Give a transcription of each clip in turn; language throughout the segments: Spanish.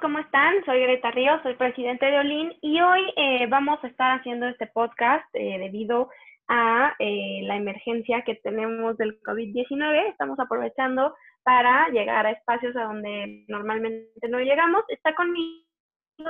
¿cómo están? Soy Greta Ríos, soy presidente de Olin y hoy eh, vamos a estar haciendo este podcast eh, debido a eh, la emergencia que tenemos del COVID-19. Estamos aprovechando para llegar a espacios a donde normalmente no llegamos. Está conmigo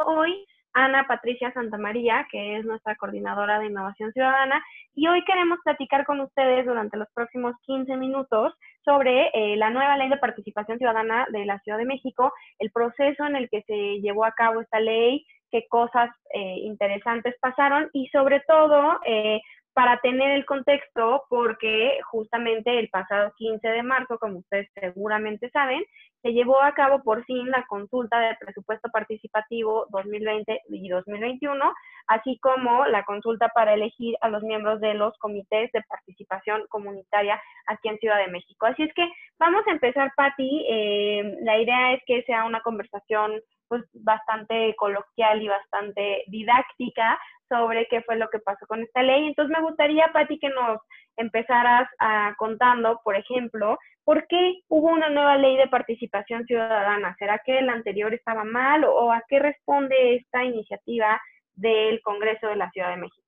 hoy Ana Patricia Santamaría, que es nuestra coordinadora de innovación ciudadana, y hoy queremos platicar con ustedes durante los próximos 15 minutos sobre eh, la nueva ley de participación ciudadana de la Ciudad de México, el proceso en el que se llevó a cabo esta ley, qué cosas eh, interesantes pasaron y sobre todo eh, para tener el contexto, porque justamente el pasado 15 de marzo, como ustedes seguramente saben, se llevó a cabo por fin la consulta de presupuesto participativo 2020 y 2021, así como la consulta para elegir a los miembros de los comités de participación comunitaria aquí en Ciudad de México. Así es que vamos a empezar, Patti. Eh, la idea es que sea una conversación pues bastante coloquial y bastante didáctica sobre qué fue lo que pasó con esta ley. Entonces me gustaría, Patti, que nos empezaras a contando, por ejemplo, por qué hubo una nueva ley de participación ciudadana. ¿Será que la anterior estaba mal o a qué responde esta iniciativa del Congreso de la Ciudad de México?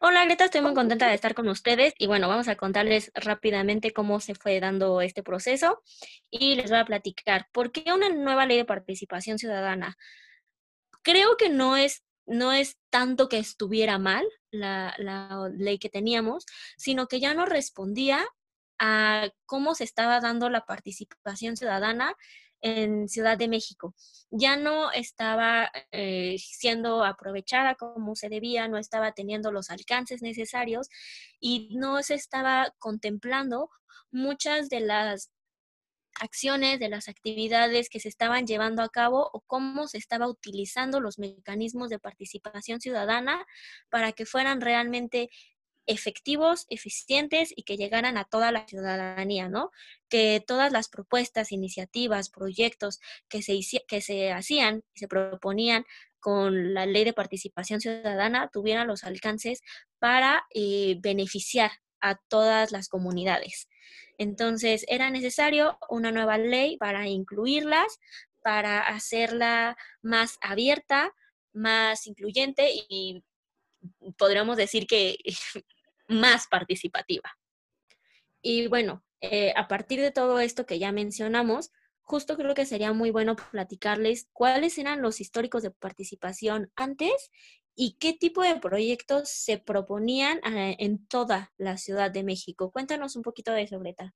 Hola Greta, estoy muy contenta de estar con ustedes y bueno, vamos a contarles rápidamente cómo se fue dando este proceso y les voy a platicar por qué una nueva ley de participación ciudadana. Creo que no es no es tanto que estuviera mal la, ley que teníamos, sino que ya no respondía a cómo se estaba dando la participación ciudadana en Ciudad de México. Ya no estaba eh, siendo aprovechada como se debía, no estaba teniendo los alcances necesarios y no se estaba contemplando muchas de las acciones, de las actividades que se estaban llevando a cabo o cómo se estaba utilizando los mecanismos de participación ciudadana para que fueran realmente efectivos, eficientes y que llegaran a toda la ciudadanía, ¿no? Que todas las propuestas, iniciativas, proyectos que se, que se hacían se proponían con la ley de participación ciudadana tuvieran los alcances para eh, beneficiar a todas las comunidades. Entonces, era necesario una nueva ley para incluirlas, para hacerla más abierta, más incluyente y podríamos decir que más participativa. Y bueno, eh, a partir de todo esto que ya mencionamos, justo creo que sería muy bueno platicarles cuáles eran los históricos de participación antes y qué tipo de proyectos se proponían eh, en toda la Ciudad de México. Cuéntanos un poquito de eso, Greta.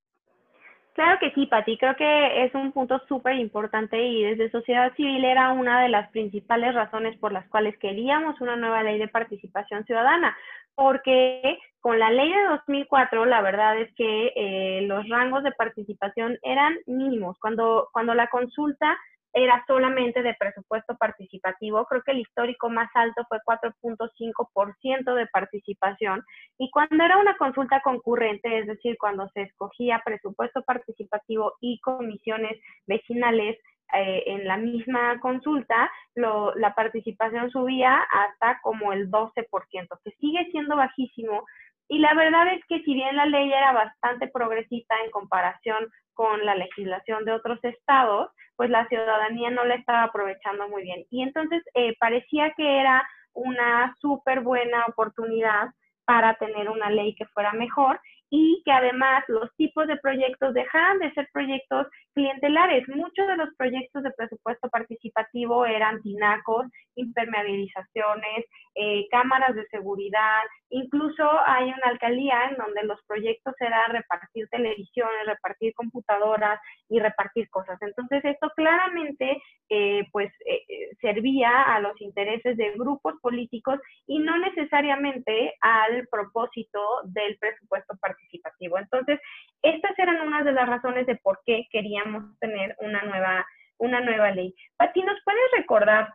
Claro que sí, Pati. Creo que es un punto súper importante y desde sociedad civil era una de las principales razones por las cuales queríamos una nueva ley de participación ciudadana, porque con la ley de 2004 la verdad es que eh, los rangos de participación eran mínimos. Cuando, cuando la consulta era solamente de presupuesto participativo. Creo que el histórico más alto fue 4.5% de participación. Y cuando era una consulta concurrente, es decir, cuando se escogía presupuesto participativo y comisiones vecinales eh, en la misma consulta, la participación subía hasta como el 12%, que sigue siendo bajísimo. Y la verdad es que si bien la ley era bastante progresista en comparación con la legislación de otros estados, pues la ciudadanía no la estaba aprovechando muy bien. Y entonces eh, parecía que era una súper buena oportunidad para tener una ley que fuera mejor y que además los tipos de proyectos dejaran de ser proyectos clientelares. Muchos de los proyectos de presupuesto participativo eran tinacos, impermeabilizaciones, eh, cámaras de seguridad, incluso hay una alcaldía en donde los proyectos eran repartir televisiones, repartir computadoras y repartir cosas. Entonces esto claramente eh, pues eh, servía a los intereses de grupos políticos y no necesariamente al propósito del presupuesto participativo participativo. Entonces, estas eran unas de las razones de por qué queríamos tener una nueva, una nueva ley. Pati, ¿nos puedes recordar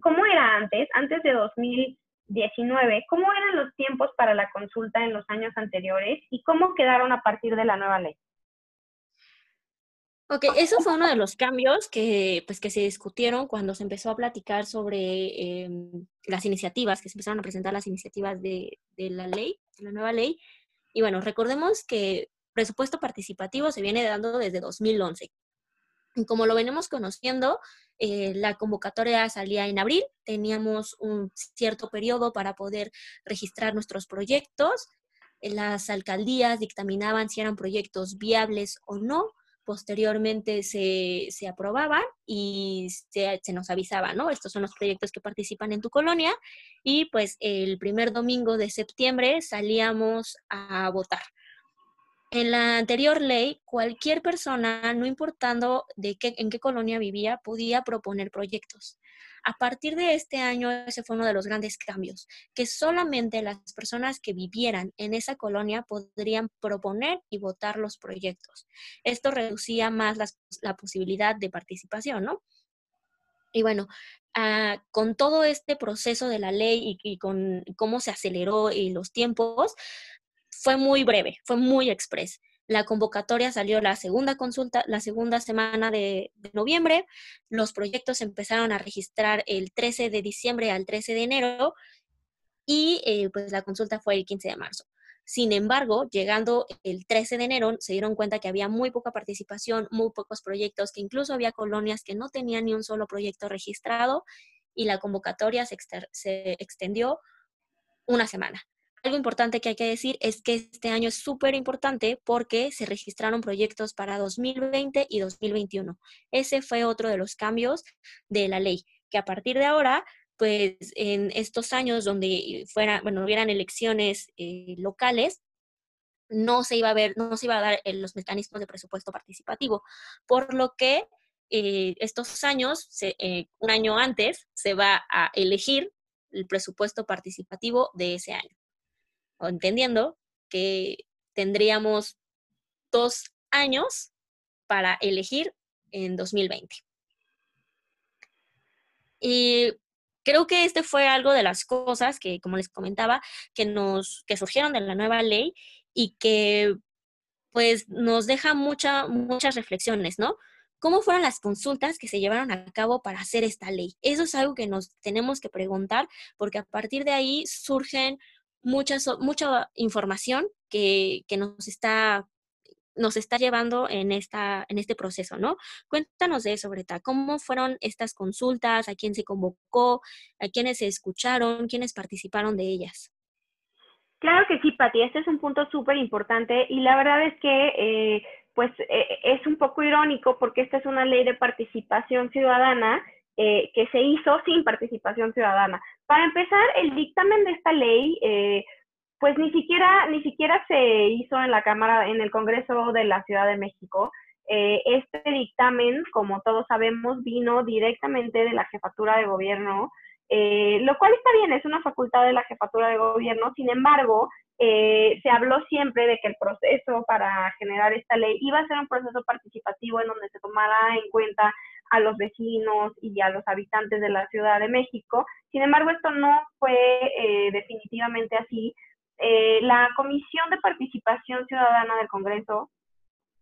cómo era antes, antes de 2019, cómo eran los tiempos para la consulta en los años anteriores y cómo quedaron a partir de la nueva ley? Ok, eso fue uno de los cambios que, pues, que se discutieron cuando se empezó a platicar sobre em, las iniciativas, que se empezaron a presentar las iniciativas de, de la ley, de la nueva ley. Y bueno, recordemos que presupuesto participativo se viene dando desde 2011. como lo venimos conociendo, eh, la convocatoria salía en abril, teníamos un cierto periodo para poder registrar nuestros proyectos, las alcaldías dictaminaban si eran proyectos viables o no, posteriormente se, se aprobaban y se, se, nos avisaba, ¿no? Estos son los proyectos que participan en tu colonia y pues el primer domingo de septiembre salíamos a votar. En la anterior ley, cualquier persona, no importando de qué, en qué colonia vivía, podía proponer proyectos. A partir de este año, ese fue uno de los grandes cambios, que solamente las personas que vivieran en esa colonia podrían proponer y votar los proyectos. Esto reducía más la posibilidad de participación, ¿no? Y bueno, ah, con todo este proceso de la ley y, y, con cómo se aceleró y los tiempos, fue muy breve, fue muy express. La convocatoria salió la segunda consulta, la segunda semana de, noviembre. Los proyectos empezaron a registrar el 13 de diciembre al 13 de enero y eh, pues la consulta fue el 15 de marzo. Sin embargo, llegando el 13 de enero, se dieron cuenta que había muy poca participación, muy pocos proyectos, que incluso había colonias que no tenían ni un solo proyecto registrado y la convocatoria se, se extendió una semana algo importante que hay que decir es que este año es súper importante porque se registraron proyectos para 2020 y 2021. Ese fue otro de los cambios de la ley, que a partir de ahora, pues en estos años donde fuera, bueno, hubieran elecciones eh, locales, no se iba a ver, no se iba a dar los mecanismos de presupuesto participativo, por lo que eh, estos años, eh, un año antes, se va a elegir el presupuesto participativo de ese año entendiendo que tendríamos dos años para elegir en 2020. Y creo que este fue algo de las cosas que, como les comentaba, que nos, que surgieron de la nueva ley y que pues nos deja mucha, muchas reflexiones, ¿no? ¿Cómo fueron las consultas que se llevaron a cabo para hacer esta ley? Eso es algo que nos tenemos que preguntar porque a partir de ahí surgen mucha, mucha información que, que, nos está nos está llevando en, esta, en este proceso, ¿no? Cuéntanos de eso, Breta. ¿Cómo fueron estas consultas? ¿A quién se convocó? ¿A quiénes se escucharon? ¿Quiénes participaron de ellas? Claro que sí, Pati. Este es un punto súper importante y la verdad es que, eh, pues, eh, es un poco irónico porque esta es una ley de participación ciudadana eh, que se hizo sin participación ciudadana. Para empezar, el dictamen de esta ley, eh, pues ni siquiera, ni siquiera se hizo en la Cámara, en el Congreso de la Ciudad de México. Eh, este dictamen, como todos sabemos, vino directamente de la jefatura de gobierno, lo cual está bien, es una facultad de la jefatura de gobierno. Sin embargo, se habló siempre de que el proceso para generar esta ley iba a ser un proceso participativo en donde se tomara en cuenta a los vecinos y a los habitantes de la Ciudad de México. Sin embargo, esto no fue eh, definitivamente así. Eh, la Comisión de Participación Ciudadana del Congreso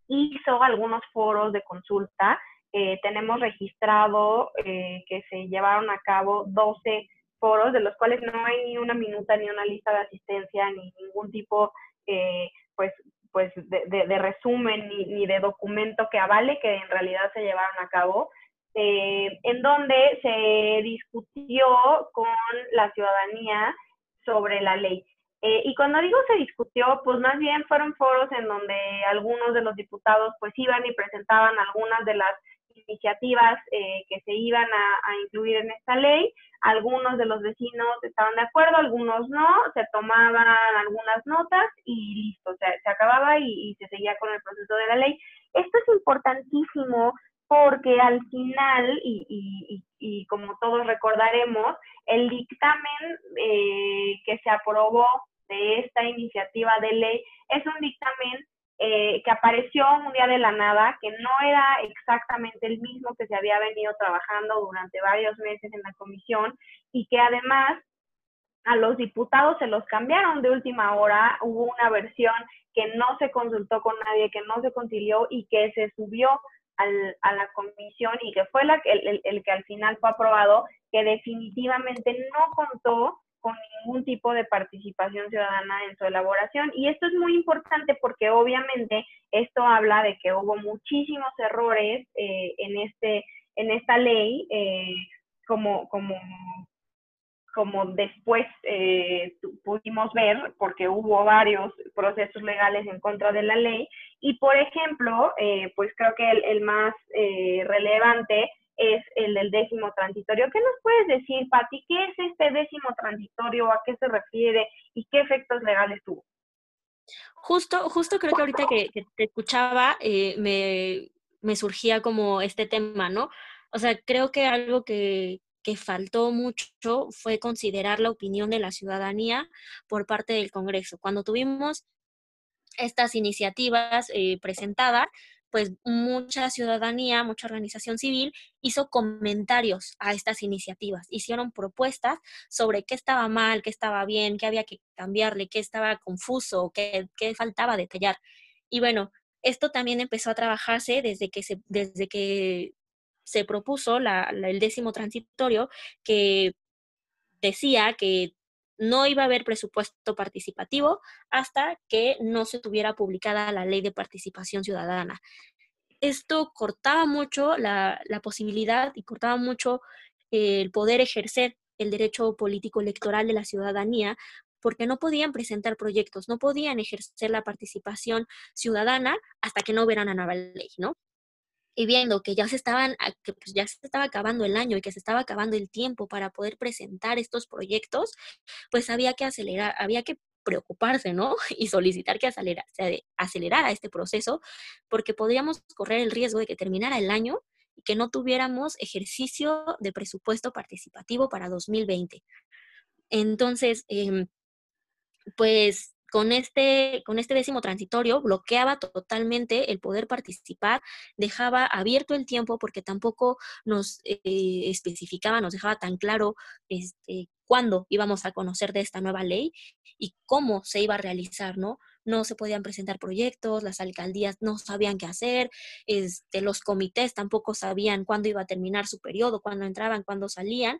hizo algunos foros de consulta. Eh, tenemos registrado que se llevaron a cabo 12 foros, de los cuales no hay ni una minuta, ni una lista de asistencia, ni ningún tipo pues pues de, de, resumen ni, ni, de documento que avale que en realidad se llevaron a cabo. Eh, en donde se discutió con la ciudadanía sobre la ley. Eh, y cuando digo se discutió, pues más bien fueron foros en donde algunos de los diputados pues iban y presentaban algunas de las iniciativas eh, que se iban a, incluir en esta ley. Algunos de los vecinos estaban de acuerdo, algunos no, se tomaban algunas notas y listo, se, se acababa y, y se seguía con el proceso de la ley. Esto es importantísimo porque al final, y, y, como todos recordaremos, el dictamen eh, que se aprobó de esta iniciativa de ley es un dictamen eh, que apareció un día de la nada, que no era exactamente el mismo que se había venido trabajando durante varios meses en la comisión y que además a los diputados se los cambiaron de última hora, hubo una versión que no se consultó con nadie, que no se concilió y que se subió a la comisión y que fue la, el, el, que al final fue aprobado, que definitivamente no contó con ningún tipo de participación ciudadana en su elaboración. Y esto es muy importante porque obviamente esto habla de que hubo muchísimos errores eh, en, este, en esta ley, eh, como, como, como después eh, pudimos ver, porque hubo varios procesos legales en contra de la ley. Y, por ejemplo, pues creo que el, más relevante es el del décimo transitorio. ¿Qué nos puedes decir, Pati? ¿Qué es este décimo transitorio? ¿A qué se refiere? ¿Y qué efectos legales tuvo? Justo, justo creo que ahorita que, te escuchaba eh, me, me, surgía como este tema, ¿no? O sea, creo que algo que, que faltó mucho fue considerar la opinión de la ciudadanía por parte del Congreso. Cuando tuvimos estas iniciativas eh, presentadas, pues mucha ciudadanía, mucha organización civil hizo comentarios a estas iniciativas, hicieron propuestas sobre qué estaba mal, qué estaba bien, qué había que cambiarle, qué estaba confuso, qué, qué faltaba detallar. Y bueno, esto también empezó a trabajarse desde que desde que se propuso el décimo transitorio que decía que no iba a haber presupuesto participativo hasta que no se tuviera publicada la ley de participación ciudadana. Esto cortaba mucho la, posibilidad y cortaba mucho el poder ejercer el derecho político electoral de la ciudadanía porque no podían presentar proyectos, no podían ejercer la participación ciudadana hasta que no hubiera una nueva ley, ¿no? Y viendo que ya se estaban, que pues ya se estaba acabando el año y que se estaba acabando el tiempo para poder presentar estos proyectos, pues había que acelerar, había que preocuparse, ¿no? Y solicitar que acelerara, acelerara este proceso, porque podríamos correr el riesgo de que terminara el año y que no tuviéramos ejercicio de presupuesto participativo para 2020. Entonces, em, pues con este, con este décimo transitorio bloqueaba totalmente el poder participar, dejaba abierto el tiempo porque tampoco nos eh, especificaba, nos dejaba tan claro este, cuándo íbamos a conocer de esta nueva ley y cómo se iba a realizar, ¿no? No se podían presentar proyectos, las alcaldías no sabían qué hacer, este, los comités tampoco sabían cuándo iba a terminar su periodo, cuándo entraban, cuándo salían,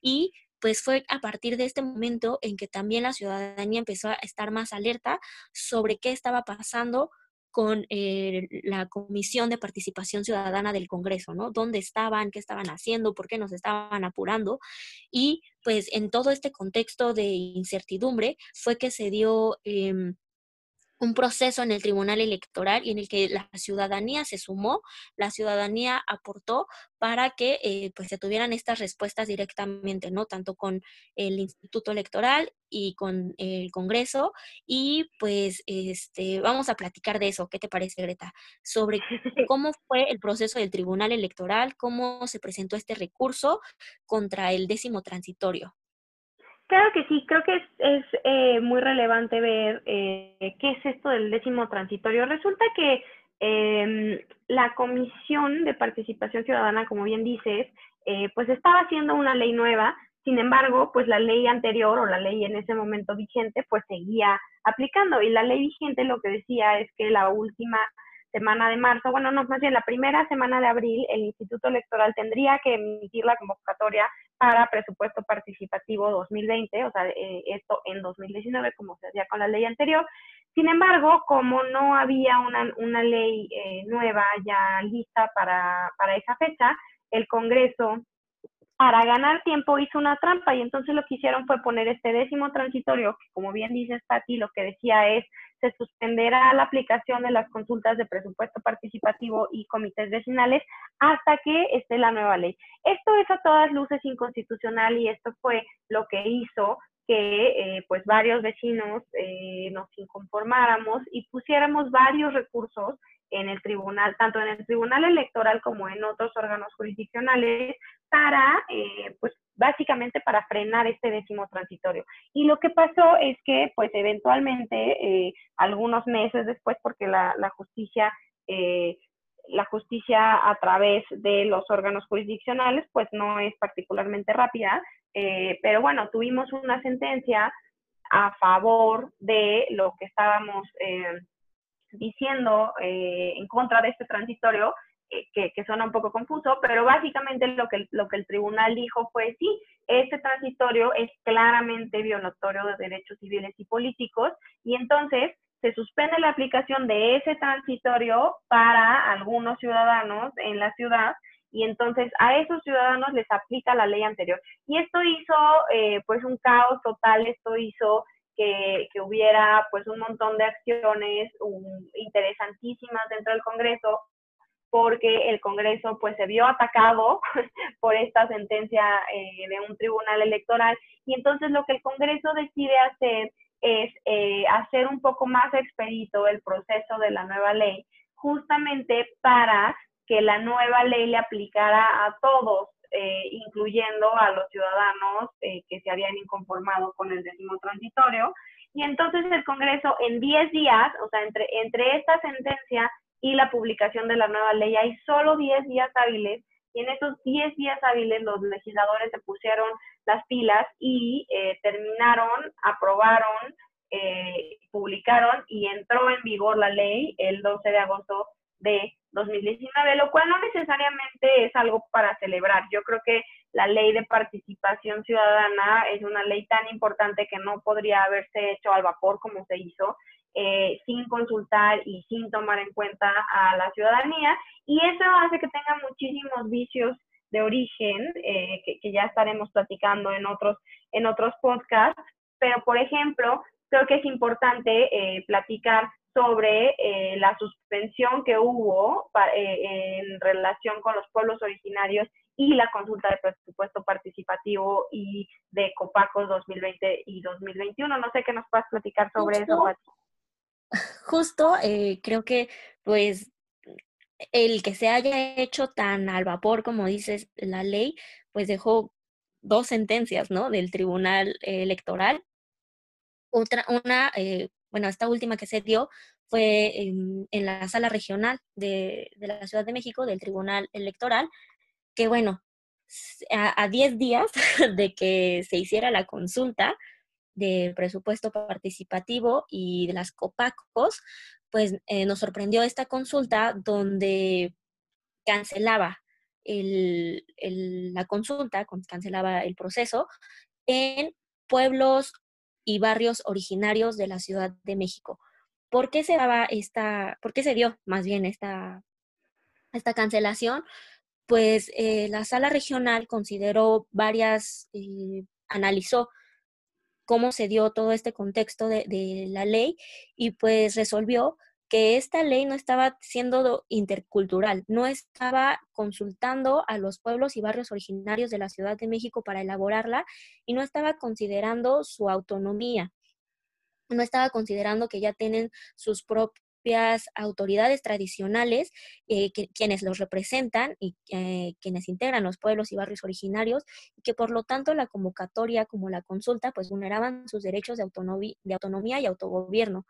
y pues fue a partir de este momento en que también la ciudadanía empezó a estar más alerta sobre qué estaba pasando con eh, la Comisión de Participación Ciudadana del Congreso, ¿no? ¿Dónde estaban? ¿Qué estaban haciendo? ¿Por qué nos estaban apurando? Y pues en todo este contexto de incertidumbre fue que se dio... Em, un proceso en el Tribunal Electoral y en el que la ciudadanía se sumó, la ciudadanía aportó para que eh, pues se tuvieran estas respuestas directamente, ¿no? Tanto con el Instituto Electoral y con el Congreso. Y pues este, vamos a platicar de eso. ¿Qué te parece, Greta? Sobre cómo fue el proceso del Tribunal Electoral, cómo se presentó este recurso contra el décimo transitorio. Claro que sí, creo que es, es eh, muy relevante ver eh, qué es esto del décimo transitorio. Resulta que em, la Comisión de Participación Ciudadana, como bien dices, eh, pues estaba haciendo una ley nueva, sin embargo, pues la ley anterior o la ley en ese momento vigente, pues seguía aplicando. Y la ley vigente lo que decía es que la última semana de marzo, bueno, no, más bien la primera semana de abril, el Instituto Electoral tendría que emitir la convocatoria para presupuesto participativo 2020, o sea, eh, esto en 2019, como se hacía con la ley anterior. Sin embargo, como no había una, una ley eh, nueva ya lista para, para esa fecha, el Congreso para ganar tiempo hizo una trampa y entonces lo que hicieron fue poner este décimo transitorio, que como bien dices, Pati, lo que decía es, se suspenderá la aplicación de las consultas de presupuesto participativo y comités vecinales hasta que esté la nueva ley. Esto es a todas luces inconstitucional y esto fue lo que hizo que eh, pues varios vecinos eh, nos inconformáramos y pusiéramos varios recursos en el tribunal, tanto en el tribunal electoral como en otros órganos jurisdiccionales, para, eh, pues, básicamente para frenar este décimo transitorio. Y lo que pasó es que, pues, eventualmente, eh, algunos meses después, porque la, justicia, eh, la justicia a través de los órganos jurisdiccionales, pues, no es particularmente rápida, pero bueno, tuvimos una sentencia a favor de lo que estábamos diciendo en contra de este transitorio, que, que, suena un poco confuso, pero básicamente lo que, lo que el tribunal dijo fue sí, este transitorio es claramente violatorio de derechos civiles y políticos y entonces se suspende la aplicación de ese transitorio para algunos ciudadanos en la ciudad y entonces a esos ciudadanos les aplica la ley anterior. Y esto hizo eh, pues un caos total, esto hizo que, que, hubiera pues un montón de acciones interesantísimas dentro del Congreso, porque el Congreso pues se vio atacado por esta sentencia eh, de un tribunal electoral y entonces lo que el Congreso decide hacer es eh, hacer un poco más expedito el proceso de la nueva ley, justamente para que la nueva ley le aplicara a todos, eh, incluyendo a los ciudadanos eh, que se habían inconformado con el décimo transitorio. Y entonces el Congreso en 10 días, o sea, entre, entre esta sentencia y la publicación de la nueva ley hay solo 10 días hábiles y en esos 10 días hábiles los legisladores se pusieron las pilas y eh, terminaron, aprobaron, eh, publicaron y entró en vigor la ley el 12 de agosto de 2019, lo cual no necesariamente es algo para celebrar. Yo creo que la ley de participación ciudadana es una ley tan importante que no podría haberse hecho al vapor como se hizo, eh, sin consultar y sin tomar en cuenta a la ciudadanía. Y eso hace que tenga muchísimos vicios de origen, eh, que, ya estaremos platicando en otros, en otros podcasts. Pero, por ejemplo, creo que es importante eh, platicar sobre eh, la suspensión que hubo eh, en relación con los pueblos originarios y la consulta de presupuesto participativo y de Copacos 2020 y 2021. No sé qué nos puedas platicar sobre eso, Justo, eh, creo que pues el que se haya hecho tan al vapor, como dices, la ley, pues dejó dos sentencias, ¿no? Del Tribunal Electoral. Otra, una bueno, esta última que se dio fue en, la sala regional de, la Ciudad de México, del Tribunal Electoral, que bueno, a 10 días de que se hiciera la consulta de presupuesto participativo y de las COPACOS, pues eh, nos sorprendió esta consulta donde cancelaba la consulta, cancelaba el proceso en pueblos y barrios originarios de la Ciudad de México. ¿Por qué se daba esta, por qué se dio más bien esta, esta cancelación? Pues eh, la sala regional consideró varias, eh, analizó cómo se dio todo este contexto de, de, la ley y pues resolvió que esta ley no estaba siendo intercultural, no estaba consultando a los pueblos y barrios originarios de la Ciudad de México para elaborarla y no estaba considerando su autonomía, no estaba considerando que ya tienen sus autoridades tradicionales, eh, quienes los representan y eh, quienes integran los pueblos y barrios originarios, y que por lo tanto la convocatoria como la consulta pues vulneraban sus derechos de autonomía y autogobierno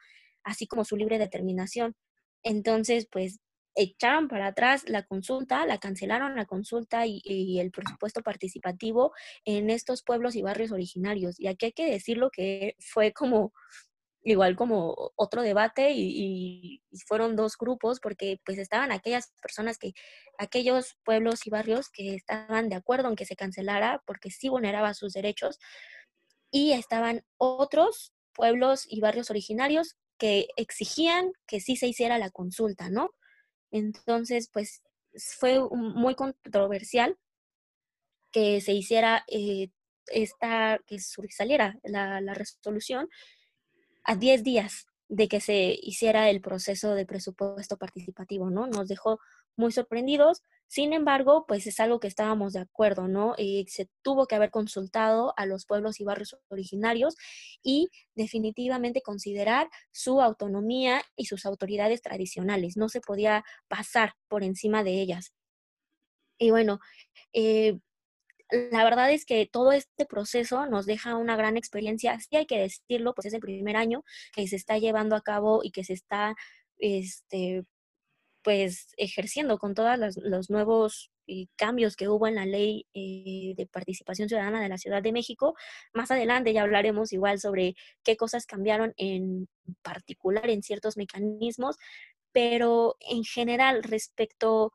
así como su libre determinación. Entonces, pues echaron para atrás la consulta, la cancelaron la consulta y, el presupuesto participativo en estos pueblos y barrios originarios. Y aquí hay que decirlo que fue como igual como otro debate y, fueron dos grupos porque pues estaban aquellas personas que, aquellos pueblos y barrios que estaban de acuerdo en que se cancelara porque sí vulneraba sus derechos y estaban otros pueblos y barrios originarios que exigían que sí se hiciera la consulta, ¿no? Entonces, pues fue muy controversial que se hiciera eh, esta, que saliera la resolución a 10 días de que se hiciera el proceso de presupuesto participativo, ¿no? Nos dejó muy sorprendidos. Sin embargo, pues es algo que estábamos de acuerdo, ¿no? Eh, se tuvo que haber consultado a los pueblos y barrios originarios y definitivamente considerar su autonomía y sus autoridades tradicionales. No se podía pasar por encima de ellas. Y bueno, eh, la verdad es que todo este proceso nos deja una gran experiencia. Sí hay que decirlo, pues es el primer año que se está llevando a cabo y que se está este, pues ejerciendo con todos los, nuevos eh, cambios que hubo en la ley eh, de participación ciudadana de la Ciudad de México. Más adelante ya hablaremos igual sobre qué cosas cambiaron en particular en ciertos mecanismos, pero en general respecto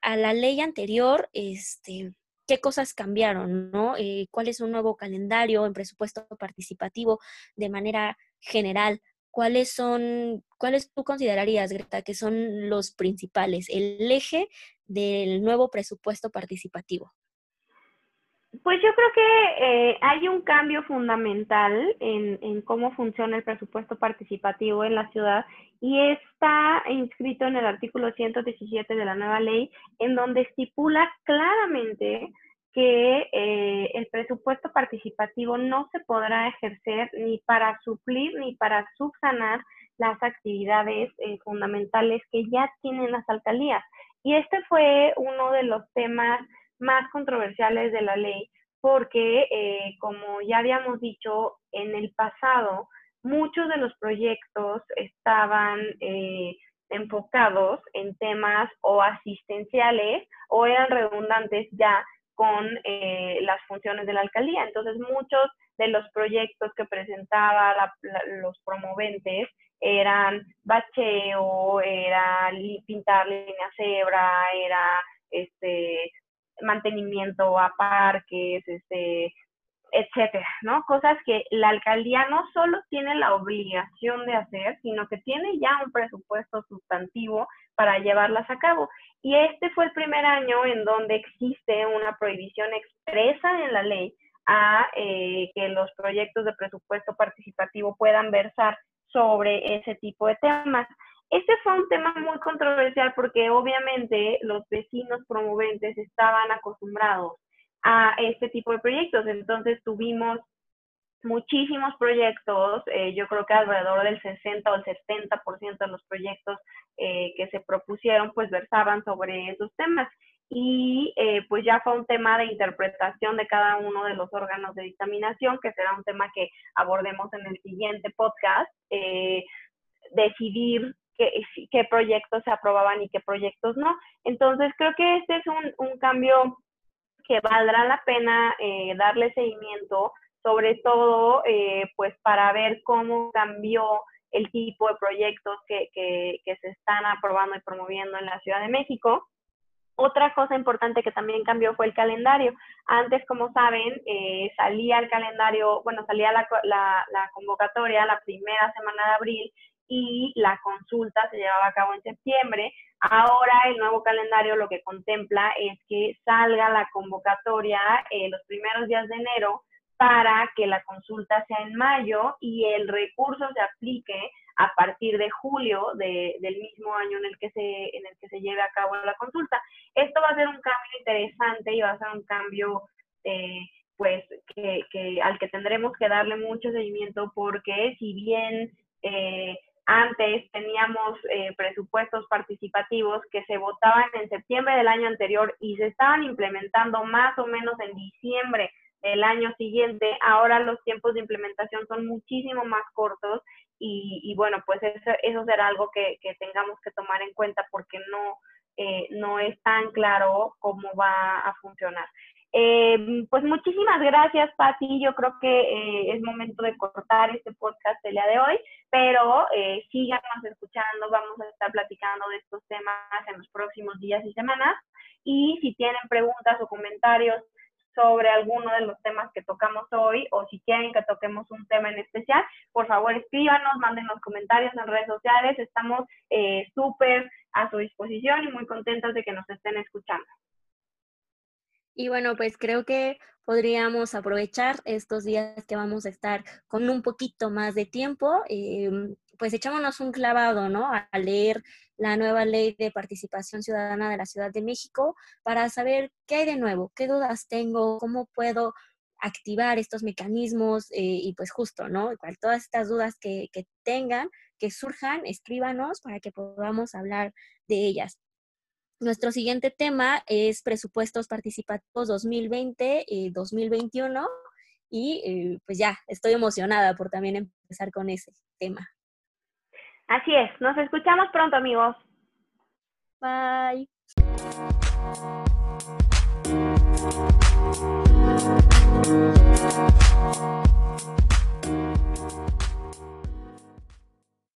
a la ley anterior, este, qué cosas cambiaron, ¿no? Eh, ¿Cuál es un nuevo calendario en presupuesto participativo de manera general? ¿Cuáles son, cuáles tú considerarías, Greta, que son los principales, el eje del nuevo presupuesto participativo? Pues yo creo que eh, hay un cambio fundamental en, en, cómo funciona el presupuesto participativo en la ciudad y está inscrito en el artículo 117 de la nueva ley, en donde estipula claramente que eh, el presupuesto participativo no se podrá ejercer ni para suplir ni para subsanar las actividades eh, fundamentales que ya tienen las alcaldías. Y este fue uno de los temas más controversiales de la ley, porque, eh, como ya habíamos dicho, en el pasado muchos de los proyectos estaban eh, enfocados en temas o asistenciales o eran redundantes ya con eh, las funciones de la alcaldía. Entonces, muchos de los proyectos que presentaba los promoventes eran bacheo, era pintar línea cebra, era este mantenimiento a parques, este, etcétera, ¿no? Cosas que la alcaldía no solo tiene la obligación de hacer, sino que tiene ya un presupuesto sustantivo para llevarlas a cabo. Y este fue el primer año en donde existe una prohibición expresa en la ley a eh, que los proyectos de presupuesto participativo puedan versar sobre ese tipo de temas. Este fue un tema muy controversial porque obviamente los vecinos promoventes estaban acostumbrados a este tipo de proyectos. Entonces tuvimos muchísimos proyectos, eh, yo creo que alrededor del 60 o el 70% de los proyectos eh, que se propusieron pues versaban sobre esos temas. Y eh, pues ya fue un tema de interpretación de cada uno de los órganos de dictaminación, que será un tema que abordemos en el siguiente podcast, decidir qué, proyectos se aprobaban y qué proyectos no. Entonces, creo que este es un, cambio que valdrá la pena eh, darle seguimiento, sobre todo eh, pues para ver cómo cambió el tipo de proyectos que, se están aprobando y promoviendo en la Ciudad de México. Otra cosa importante que también cambió fue el calendario. Antes, como saben, eh, salía el calendario, bueno, salía la, la, convocatoria la primera semana de abril y la consulta se llevaba a cabo en septiembre. Ahora el nuevo calendario lo que contempla es que salga la convocatoria eh, los primeros días de enero para que la consulta sea en mayo y el recurso se aplique a partir de julio del mismo año en el que se en el que se lleve a cabo la consulta. Esto va a ser un cambio interesante y va a ser un cambio eh, pues que, que, al que tendremos que darle mucho seguimiento porque si bien eh, antes teníamos eh, presupuestos participativos que se votaban en septiembre del año anterior y se estaban implementando más o menos en diciembre del año siguiente. Ahora los tiempos de implementación son muchísimo más cortos y, bueno, pues eso, eso será algo que, tengamos que tomar en cuenta porque no, eh, no es tan claro cómo va a funcionar. Eh, pues muchísimas gracias, Patti. Yo creo que eh, es momento de cortar este podcast el día de hoy, pero eh, síganos escuchando. Vamos a estar platicando de estos temas en los próximos días y semanas. Y si tienen preguntas o comentarios sobre alguno de los temas que tocamos hoy o si quieren que toquemos un tema en especial, por favor escríbanos, manden los comentarios en redes sociales. Estamos eh, súper a su disposición y muy contentos de que nos estén escuchando. Y bueno, pues creo que podríamos aprovechar estos días que vamos a estar con un poquito más de tiempo, em, pues echámonos un clavado, ¿no? A leer la nueva ley de participación ciudadana de la Ciudad de México para saber qué hay de nuevo, qué dudas tengo, cómo puedo activar estos mecanismos eh, y pues justo, ¿no? Igual todas estas dudas que, que tengan, que surjan, escríbanos para que podamos hablar de ellas. Nuestro siguiente tema es presupuestos participativos 2020-2021 y eh, pues ya, estoy emocionada por también empezar con ese tema. Así es, nos escuchamos pronto amigos. Bye.